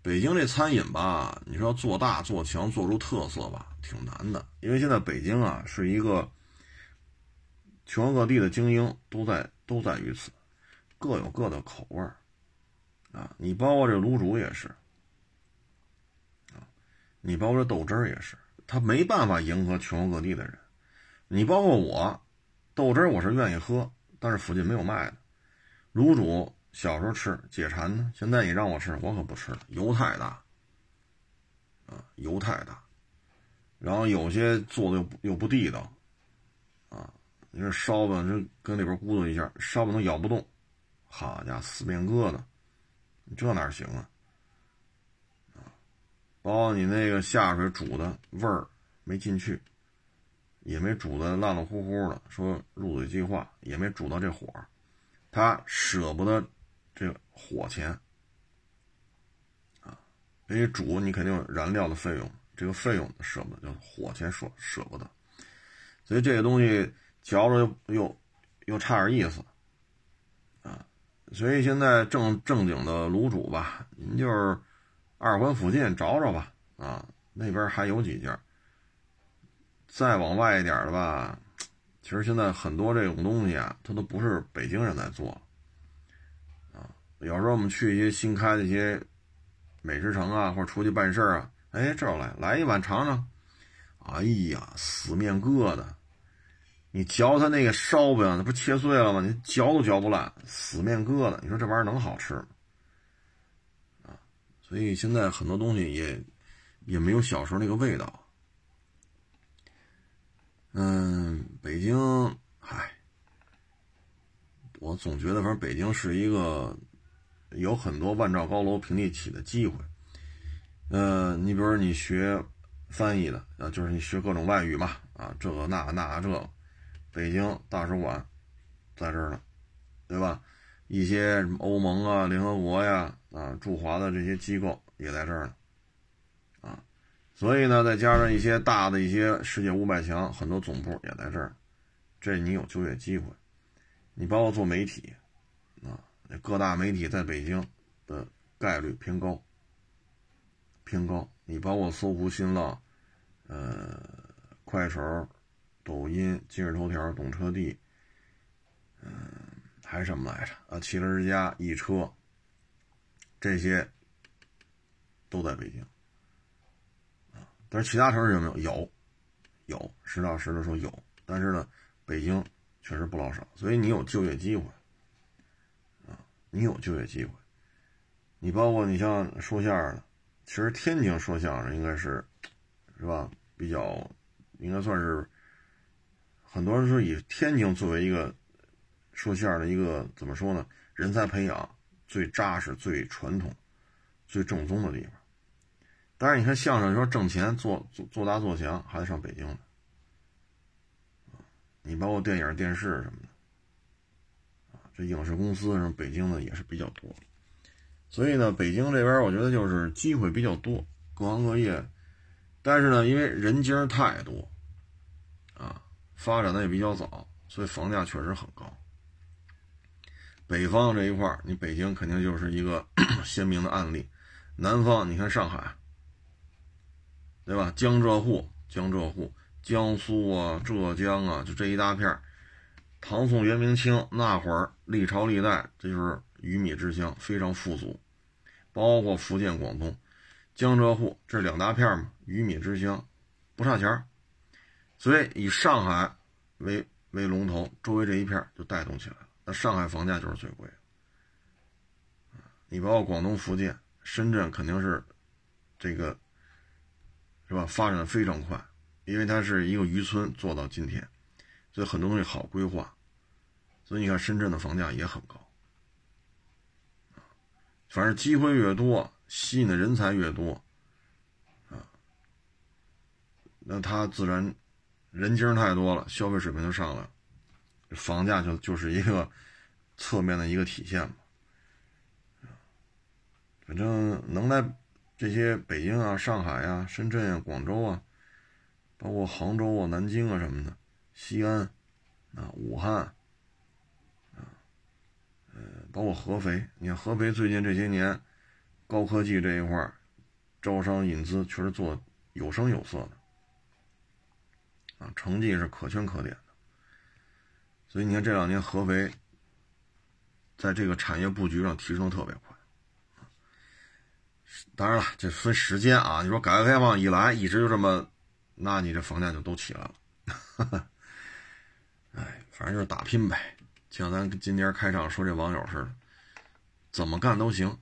北京这餐饮吧，你说做大做强做出特色吧，挺难的。因为现在北京啊是一个全国各地的精英都在都在于此，各有各的口味儿啊。你包括这卤煮也是。你包括这豆汁儿也是，他没办法迎合全国各地的人。你包括我，豆汁儿我是愿意喝，但是附近没有卖的。卤煮小时候吃解馋呢，现在你让我吃，我可不吃了，油太大，啊，油太大。然后有些做的又不又不地道，啊，你说烧吧，这跟里边咕嘟一下，烧吧都咬不动，好家伙，死面疙瘩，这哪行啊？包括你那个下水煮的味儿没进去，也没煮的烂烂乎乎的，说入嘴即化，也没煮到这火，他舍不得这个火钱啊，因为煮你肯定有燃料的费用，这个费用舍不得，就火钱舍舍不得，所以这个东西嚼着又又又差点意思啊，所以现在正正经的卤煮吧，您就是。二环附近找找吧，啊，那边还有几家。再往外一点的吧，其实现在很多这种东西啊，它都不是北京人在做，啊，有时候我们去一些新开的一些美食城啊，或者出去办事儿啊，哎，这儿来来一碗尝尝，哎呀，死面疙瘩，你嚼它那个烧饼，那不切碎了吗？你嚼都嚼不烂，死面疙瘩，你说这玩意儿能好吃吗？所以现在很多东西也也没有小时候那个味道。嗯，北京，嗨，我总觉得反正北京是一个有很多万丈高楼平地起的机会。嗯，你比如你学翻译的啊，就是你学各种外语嘛，啊，这个那那这个，北京大使馆在这儿呢，对吧？一些什么欧盟啊、联合国呀、啊驻华的这些机构也在这儿呢，啊，所以呢，再加上一些大的一些世界五百强，很多总部也在这儿，这你有就业机会。你包括做媒体，啊，各大媒体在北京的概率偏高，偏高。你包括搜狐、新浪、呃，快手、抖音、今日头条、懂车帝，嗯。还是什么来着啊？汽车之家、易车，这些都在北京啊。但是其他城市有没有？有，有。实打实的说有。但是呢，北京确实不老少。所以你有就业机会啊，你有就业机会。你包括你像说相声的，其实天津说相声应该是，是吧？比较应该算是很多人说以天津作为一个。说相声的一个怎么说呢？人才培养最扎实、最传统、最正宗的地方。但是你看相声，说挣钱、做做做大做强，还得上北京呢。你包括电影、电视什么的，这影视公司什么北京的也是比较多。所以呢，北京这边我觉得就是机会比较多，各行各业。但是呢，因为人精太多，啊，发展的也比较早，所以房价确实很高。北方这一块你北京肯定就是一个 鲜明的案例。南方，你看上海，对吧？江浙沪、江浙沪、江苏啊、浙江啊，就这一大片唐宋元明清那会儿，历朝历代，这就是鱼米之乡，非常富足，包括福建、广东、江浙沪这两大片嘛，鱼米之乡，不差钱儿。所以以上海为为龙头，周围这一片就带动起来。那上海房价就是最贵的，你包括广东、福建、深圳，肯定是这个是吧？发展的非常快，因为它是一个渔村做到今天，所以很多东西好规划。所以你看，深圳的房价也很高，反正机会越多，吸引的人才越多，啊，那它自然人精太多了，消费水平就上来了，房价就就是一个侧面的一个体现嘛。反正能来这些北京啊、上海啊、深圳啊、广州啊，包括杭州啊、南京啊什么的，西安啊、武汉啊。包括合肥，你看合肥最近这些年，高科技这一块招商引资确实做有声有色的，啊，成绩是可圈可点的。所以你看这两年合肥，在这个产业布局上提升特别快。当然了，这分时间啊。你说改革开放以来一直就这么，那你这房价就都起来了。哎，反正就是打拼呗。像咱今天开场说这网友似的，怎么干都行，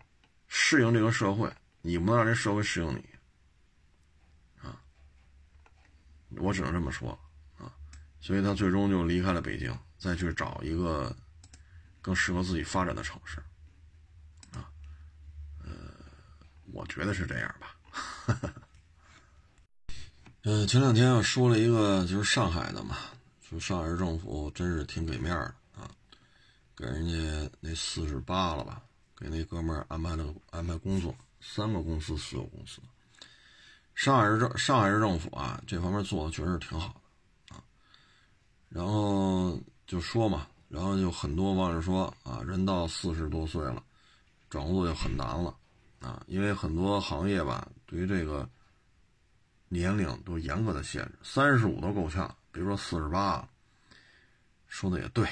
适应这个社会，你不能让这社会适应你，啊，我只能这么说啊，所以他最终就离开了北京，再去找一个更适合自己发展的城市，啊，呃，我觉得是这样吧。嗯，前两天我说了一个就是上海的嘛，说上海市政府真是挺给面的啊。给人家那四十八了吧？给那哥们儿安排了安排工作，三个公司四个公司。上海市政上海市政府啊，这方面做的确实挺好的啊。然后就说嘛，然后就很多网友说啊，人到四十多岁了，找工作就很难了啊，因为很多行业吧，对于这个年龄都严格的限制，三十五都够呛，别说四十八了。说的也对。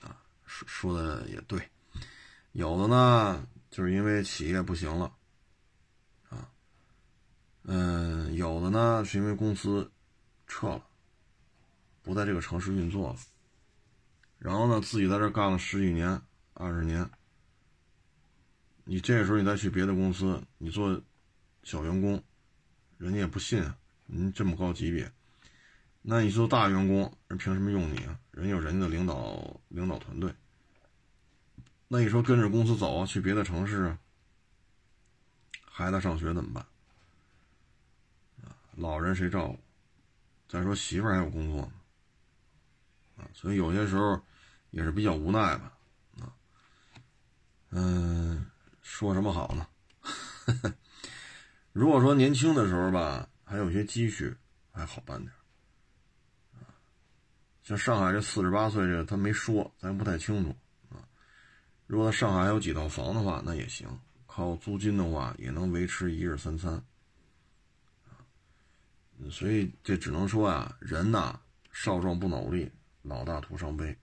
啊说说的也对，有的呢，就是因为企业不行了，啊，嗯，有的呢是因为公司撤了，不在这个城市运作了，然后呢，自己在这干了十几年、二十年，你这时候你再去别的公司，你做小员工，人家也不信您这么高级别，那你做大员工，人凭什么用你啊？人有人家的领导领导团队。那你说跟着公司走啊，去别的城市啊？孩子上学怎么办？老人谁照顾？再说媳妇还有工作呢，啊，所以有些时候也是比较无奈吧，啊，嗯，说什么好呢？如果说年轻的时候吧，还有些积蓄，还好办点。像上海这四十八岁这个，他没说，咱不太清楚啊。如果上海有几套房的话，那也行，靠租金的话也能维持一日三餐。所以这只能说啊，人呐，少壮不努力，老大徒伤悲。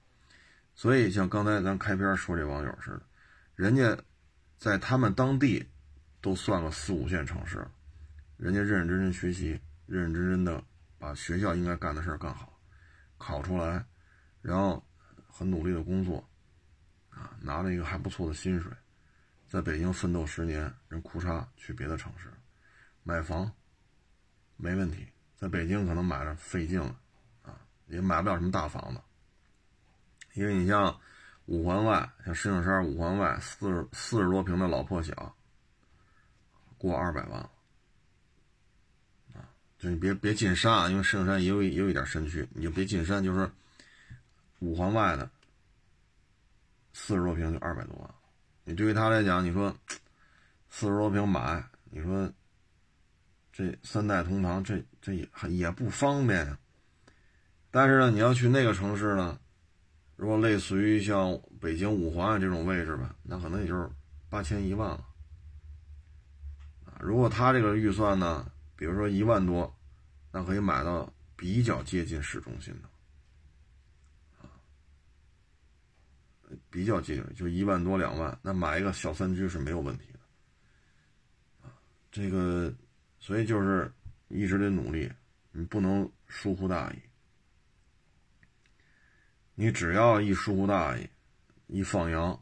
所以像刚才咱开篇说这网友似的，人家在他们当地都算个四五线城市，人家认认真真学习，认认真真的把学校应该干的事干好，考出来，然后很努力的工作。啊，拿了一个还不错的薪水，在北京奋斗十年，人哭嚓去别的城市买房，没问题。在北京可能买着费劲了，啊，也买不了什么大房子。因为你像五环外，像石景山五环外四十四十多平的老破小，过二百万了，啊，就你别别进山啊，因为石景山也有也有一点山区，你就别进山，就是五环外的。四十多平就二百多万，你对于他来讲，你说 四十多平买，你说这三代同堂，这这也也不方便呀。但是呢，你要去那个城市呢，如果类似于像北京五环这种位置吧，那可能也就是八千一万了。啊，如果他这个预算呢，比如说一万多，那可以买到比较接近市中心的。比较节约，就一万多两万，那买一个小三居是没有问题的。这个，所以就是一直得努力，你不能疏忽大意。你只要一疏忽大意，一放羊，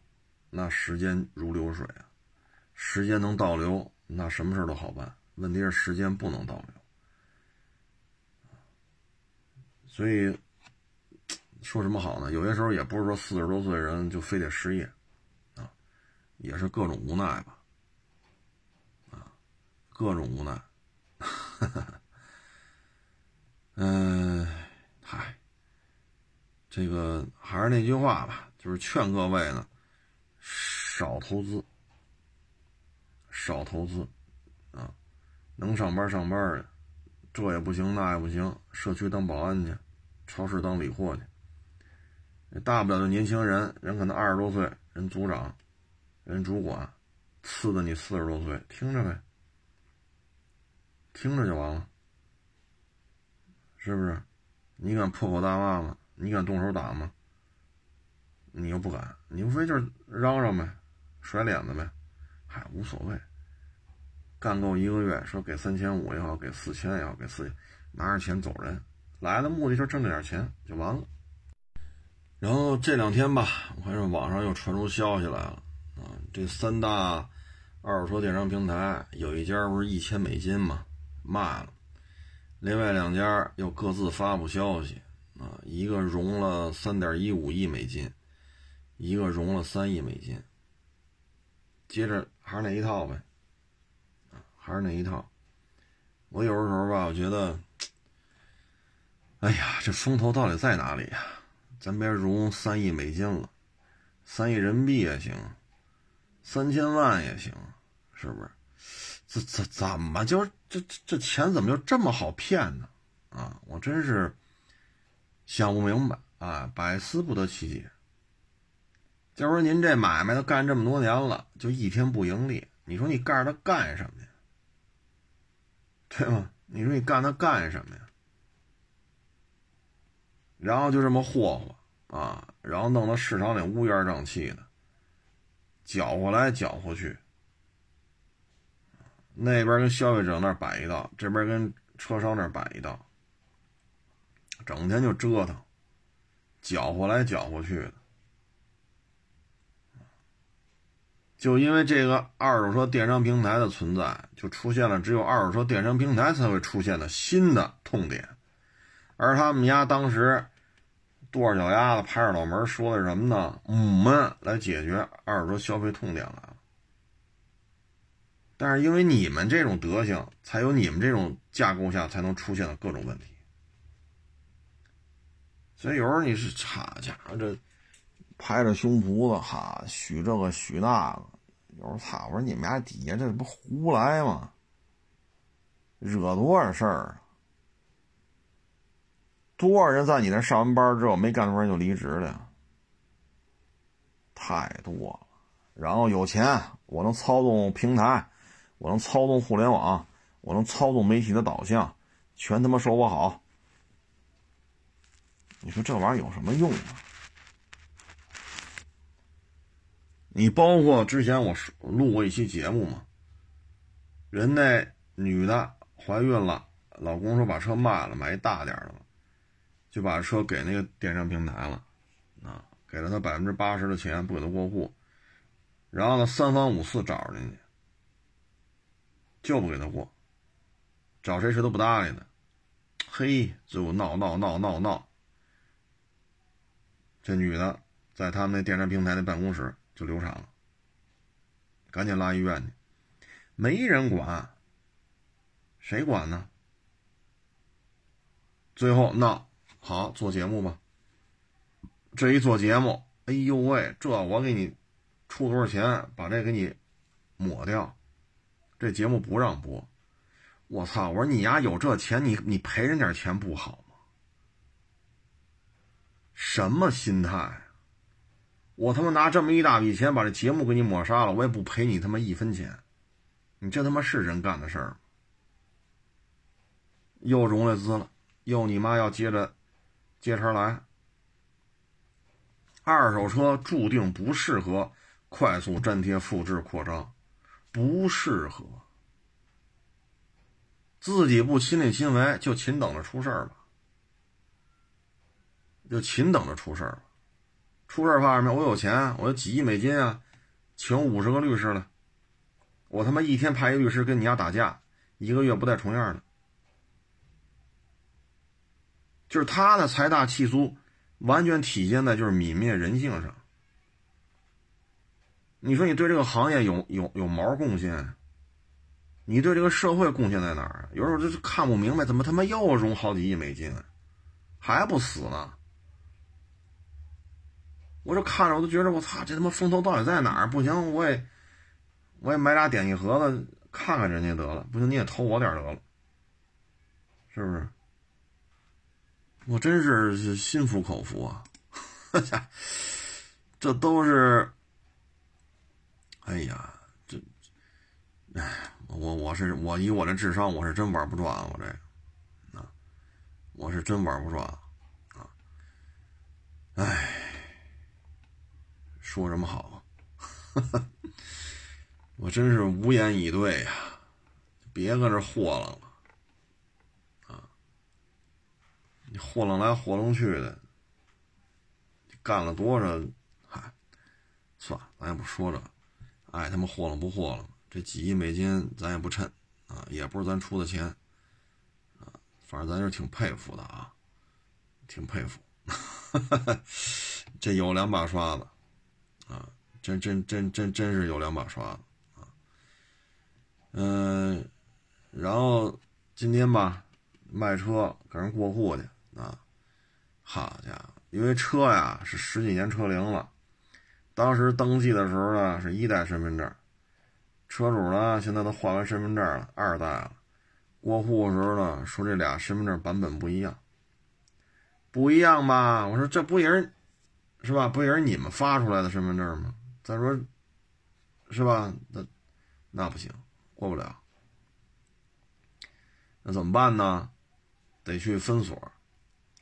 那时间如流水啊，时间能倒流，那什么事都好办。问题是时间不能倒流，所以说什么好呢？有些时候也不是说四十多岁人就非得失业，啊，也是各种无奈吧，啊，各种无奈，嗯，嗨。这个还是那句话吧，就是劝各位呢，少投资，少投资，啊，能上班上班的，这也不行那也不行，社区当保安去，超市当理货去，大不了就年轻人，人可能二十多岁，人组长，人主管，次的你四十多岁，听着呗，听着就完了，是不是？你敢破口大骂吗？你敢动手打吗？你又不敢，你无非就是嚷嚷呗，甩脸子呗，嗨，无所谓。干够一个月，说给三千五也好，给四千也好，给四，拿着钱走人，来的目的就挣这点钱就完了。然后这两天吧，我看这网上又传出消息来了啊，这三大二手车电商平台有一家不是一千美金嘛，卖了，另外两家又各自发布消息。啊，一个融了三点一五亿美金，一个融了三亿美金。接着还是那一套呗，啊，还是那一套。我有的时候吧，我觉得，哎呀，这风头到底在哪里呀？咱别融三亿美金了，三亿人民币也行，三千万也行，是不是？这怎怎么就这这这钱怎么就这么好骗呢？啊，我真是。想不明白啊，百思不得其解。就说您这买卖都干这么多年了，就一天不盈利，你说你干它干什么呀？对吗？你说你干它干什么呀？然后就这么霍霍啊，然后弄得市场里乌烟瘴气的，搅和来搅和去，那边跟消费者那摆一道，这边跟车商那摆一道。整天就折腾，搅和来搅和去的，就因为这个二手车电商平台的存在，就出现了只有二手车电商平台才会出现的新的痛点。而他们家当时跺着脚丫子拍着脑门说的什么呢？我们来解决二手车消费痛点来了。但是因为你们这种德行，才有你们这种架构下才能出现的各种问题。所以有时候你是差家伙这拍着胸脯子哈许这个许那个，有时候操我说你们家底下这不胡来吗？惹多少事儿啊？多少人在你那上完班之后没干多少就离职了，太多了。然后有钱，我能操纵平台，我能操纵互联网，我能操纵媒体的导向，全他妈说我好。你说这玩意儿有什么用啊？你包括之前我录过一期节目嘛，人那女的怀孕了，老公说把车卖了，买一大点的了，就把车给那个电商平台了，啊，给了他百分之八十的钱，不给他过户，然后呢三番五次找着进去，就不给他过，找谁谁都不搭理他，嘿，最后闹闹闹闹闹。这女的在他们那电商平台的办公室就流产了，赶紧拉医院去，没人管，谁管呢？最后那好做节目吧，这一做节目，哎呦喂，这我给你出多少钱把这给你抹掉，这节目不让播，我操！我说你丫有这钱，你你赔人点钱不好？什么心态？我他妈拿这么一大笔钱把这节目给你抹杀了，我也不赔你他妈一分钱。你这他妈是人干的事儿吗又融了资了，又你妈要接着接茬来，二手车注定不适合快速粘贴、复制、扩张，不适合。自己不亲力亲为，就勤等着出事儿吧，就勤等着出事儿吧。出事儿怕什么？我有钱，我有几亿美金啊，请五十个律师了，我他妈一天派一律师跟你家打架，一个月不带重样的。就是他的财大气粗，完全体现在就是泯灭人性上。你说你对这个行业有有有毛贡献？你对这个社会贡献在哪儿？有时候就是看不明白，怎么他妈又融好几亿美金，还不死呢？我就看着我都觉得我操，这他妈风头到底在哪儿？不行，我也我也买俩点心盒子看看人家得了。不行，你也投我点得了，是不是？我真是心服口服啊！这都是，哎呀，这，哎，我我是我以我这智商，我是真玩不转啊我这，啊，我是真玩不转啊！哎，说什么好？我真是无言以对呀！别搁这货了。啊你豁楞来豁楞去的，干了多少？嗨，算了，咱也不说这，爱他妈豁楞不豁楞，这几亿美金咱也不趁啊，也不是咱出的钱啊，反正咱是挺佩服的啊，挺佩服，这有两把刷子啊，真真真真真是有两把刷子啊，嗯，然后今天吧，卖车给人过户去。啊，好家伙！因为车呀是十几年车龄了，当时登记的时候呢是一代身份证，车主呢现在都换完身份证了，二代了。过户的时候呢说这俩身份证版本不一样，不一样吧？我说这不也是，是吧？不也是你们发出来的身份证吗？再说，是吧？那那不行，过不了。那怎么办呢？得去分所。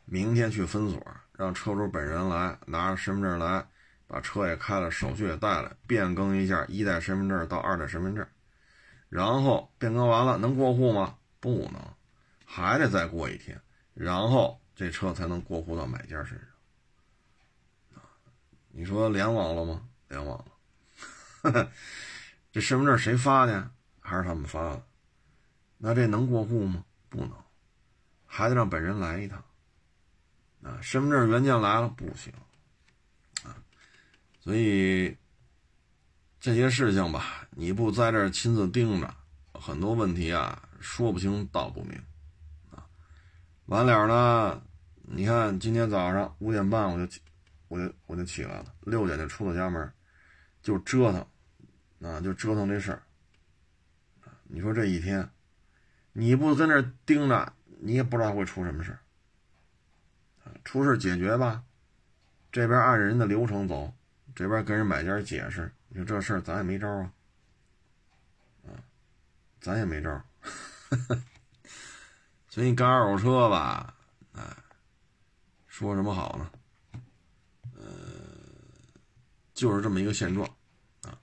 明天去分所，让车主本人来拿着身份证来，把车也开了，手续也带来，变更一下一代身份证到二代身份证，然后变更完了能过户吗？不能，还得再过一天，然后这车才能过户到买家身上。你说联网了吗？联网了。这身份证谁发的？还是他们发的？那这能过户吗？不能，还得让本人来一趟。啊，身份证原件来了不行，啊，所以这些事情吧，你不在这亲自盯着，很多问题啊，说不清道不明，啊，完了呢，你看今天早上五点半我就，我就我就起来了，六点就出了家门，就折腾，啊，就折腾这事儿，你说这一天，你不跟这盯着，你也不知道会出什么事儿。出事解决吧，这边按人的流程走，这边跟人买家解释，你说这事儿咱也没招啊，啊，咱也没招，所以你干二手车吧，哎，说什么好呢？呃，就是这么一个现状啊，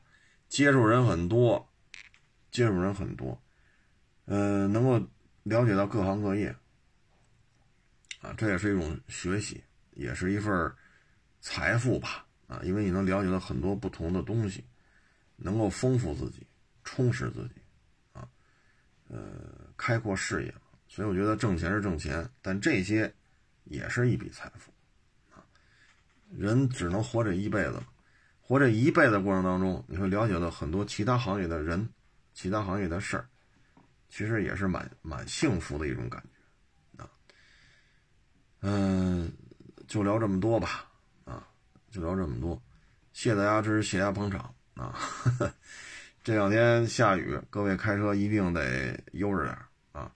接触人很多，接触人很多，呃，能够了解到各行各业。啊，这也是一种学习，也是一份财富吧。啊，因为你能了解到很多不同的东西，能够丰富自己，充实自己，啊，呃，开阔视野。所以我觉得挣钱是挣钱，但这些也是一笔财富。人只能活这一辈子，活这一辈子过程当中，你会了解到很多其他行业的人，其他行业的事儿，其实也是蛮蛮幸福的一种感觉。啊嗯，就聊这么多吧，啊，就聊这么多，谢大家支持，谢大家捧场啊！这两天下雨，各位开车一定得悠着点啊。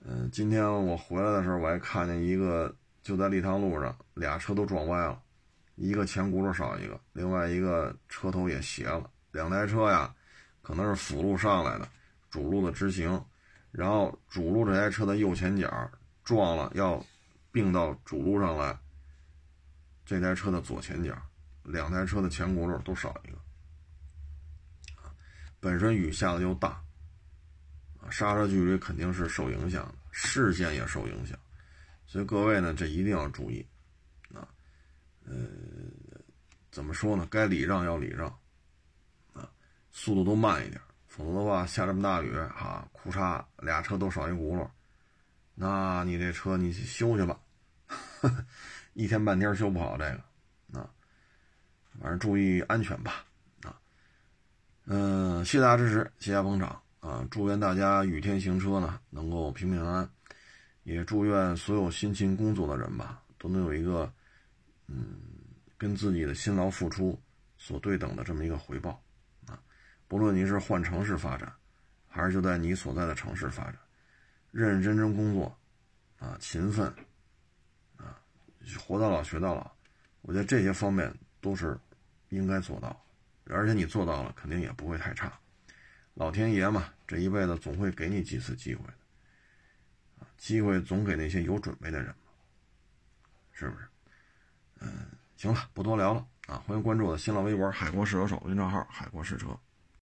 嗯，今天我回来的时候，我还看见一个，就在立汤路上，俩车都撞歪了，一个前轱辘少一个，另外一个车头也斜了，两台车呀，可能是辅路上来的，主路的直行，然后主路这台车的右前角撞了，要。并到主路上来，这台车的左前角，两台车的前轱辘都少一个。本身雨下的又大，刹车距离肯定是受影响的，视线也受影响，所以各位呢，这一定要注意，啊，呃，怎么说呢？该礼让要礼让，啊，速度都慢一点，否则的话，下这么大雨，哈，库嚓，俩车都少一轱辘，那你这车你去修去吧，一天半天修不好这个，啊，反正注意安全吧。啊嗯，谢谢大家支持，谢谢捧场啊！祝愿大家雨天行车呢，能够平平安安，也祝愿所有辛勤工作的人吧，都能有一个嗯，跟自己的辛劳付出所对等的这么一个回报啊！不论你是换城市发展，还是就在你所在的城市发展，认认真真工作啊，勤奋啊，活到老学到老，我觉得这些方面都是应该做到。而且你做到了，肯定也不会太差。老天爷嘛，这一辈子总会给你几次机会，机会总给那些有准备的人嘛，是不是？嗯，行了，不多聊了啊！欢迎关注我的新浪微博“海阔试车手”微信账号“海阔试车”。